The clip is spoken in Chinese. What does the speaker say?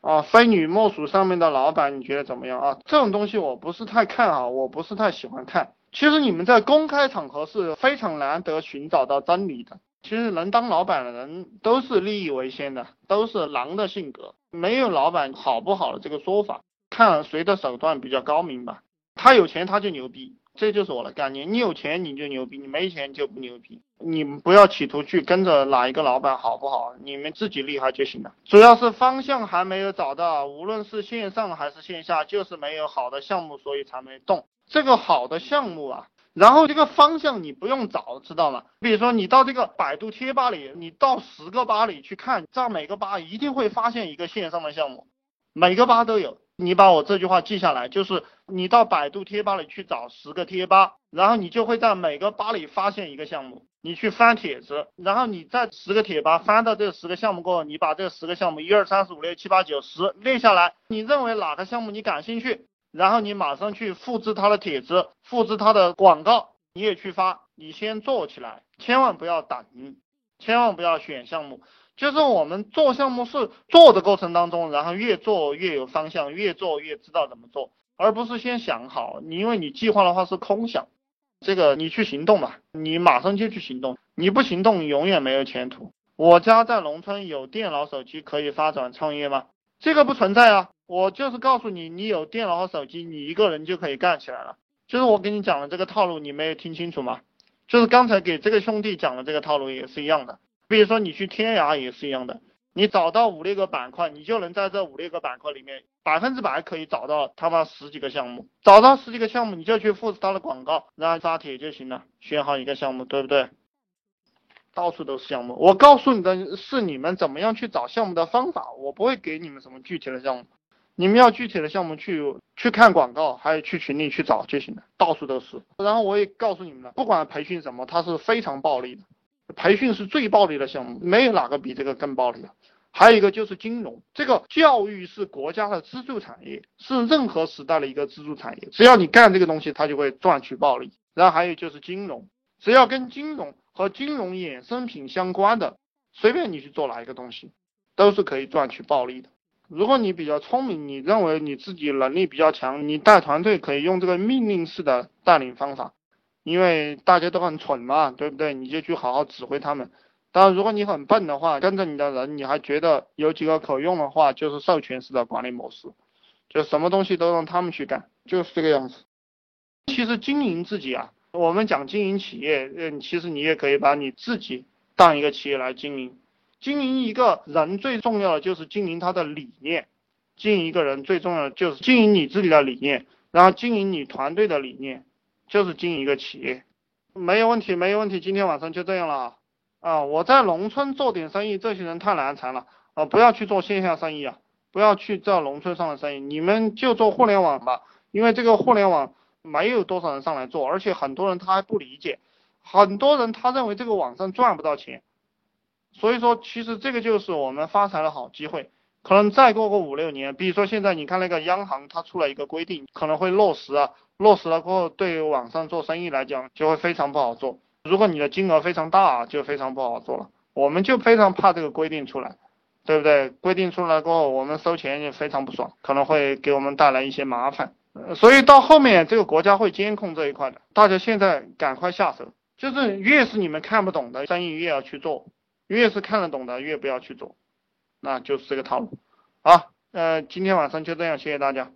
啊，非你莫属上面的老板，你觉得怎么样啊？这种东西我不是太看好，我不是太喜欢看。其实你们在公开场合是非常难得寻找到真理的。其实能当老板的人都是利益为先的，都是狼的性格，没有老板好不好的这个说法，看谁的手段比较高明吧。他有钱他就牛逼，这就是我的概念。你有钱你就牛逼，你没钱就不牛逼。你们不要企图去跟着哪一个老板好不好？你们自己厉害就行了。主要是方向还没有找到，无论是线上还是线下，就是没有好的项目，所以才没动。这个好的项目啊，然后这个方向你不用找，知道吗？比如说你到这个百度贴吧里，你到十个吧里去看，在每个吧一定会发现一个线上的项目，每个吧都有。你把我这句话记下来，就是你到百度贴吧里去找十个贴吧，然后你就会在每个吧里发现一个项目。你去翻帖子，然后你在十个贴吧翻到这十个项目过后，你把这十个项目一二三四五六七八九十列下来，你认为哪个项目你感兴趣，然后你马上去复制他的帖子，复制他的广告，你也去发。你先做起来，千万不要等，千万不要选项目。就是我们做项目是做的过程当中，然后越做越有方向，越做越知道怎么做，而不是先想好。你因为你计划的话是空想，这个你去行动吧，你马上就去行动，你不行动永远没有前途。我家在农村有电脑手机可以发展创业吗？这个不存在啊，我就是告诉你，你有电脑和手机，你一个人就可以干起来了。就是我给你讲的这个套路，你没有听清楚吗？就是刚才给这个兄弟讲的这个套路也是一样的。比如说你去天涯也是一样的，你找到五六个板块，你就能在这五六个板块里面百分之百可以找到他妈十几个项目，找到十几个项目，你就去复制他的广告，然后发帖就行了，选好一个项目，对不对？到处都是项目，我告诉你的是你们怎么样去找项目的方法，我不会给你们什么具体的项目，你们要具体的项目去去看广告，还有去群里去找就行了，到处都是。然后我也告诉你们了，不管培训什么，它是非常暴利的。培训是最暴利的项目，没有哪个比这个更暴利的。还有一个就是金融，这个教育是国家的支柱产业，是任何时代的一个支柱产业。只要你干这个东西，它就会赚取暴利。然后还有就是金融，只要跟金融和金融衍生品相关的，随便你去做哪一个东西，都是可以赚取暴利的。如果你比较聪明，你认为你自己能力比较强，你带团队可以用这个命令式的带领方法。因为大家都很蠢嘛，对不对？你就去好好指挥他们。当然，如果你很笨的话，跟着你的人，你还觉得有几个可用的话，就是授权式的管理模式，就什么东西都让他们去干，就是这个样子。其实经营自己啊，我们讲经营企业，嗯，其实你也可以把你自己当一个企业来经营。经营一个人最重要的就是经营他的理念，经营一个人最重要的就是经营你自己的理念，然后经营你团队的理念。就是经营一个企业，没有问题，没有问题。今天晚上就这样了啊！我在农村做点生意，这些人太难缠了啊！不要去做线下生意啊，不要去做农村上的生意，你们就做互联网吧。因为这个互联网没有多少人上来做，而且很多人他还不理解，很多人他认为这个网上赚不到钱，所以说其实这个就是我们发财的好机会。可能再过个五六年，比如说现在你看那个央行它出了一个规定，可能会落实啊，落实了过后，对于网上做生意来讲就会非常不好做。如果你的金额非常大，就非常不好做了。我们就非常怕这个规定出来，对不对？规定出来过后，我们收钱也非常不爽，可能会给我们带来一些麻烦。所以到后面这个国家会监控这一块的，大家现在赶快下手。就是越是你们看不懂的生意越要去做，越是看得懂的越不要去做。那就是这个套路，好，呃，今天晚上就这样，谢谢大家。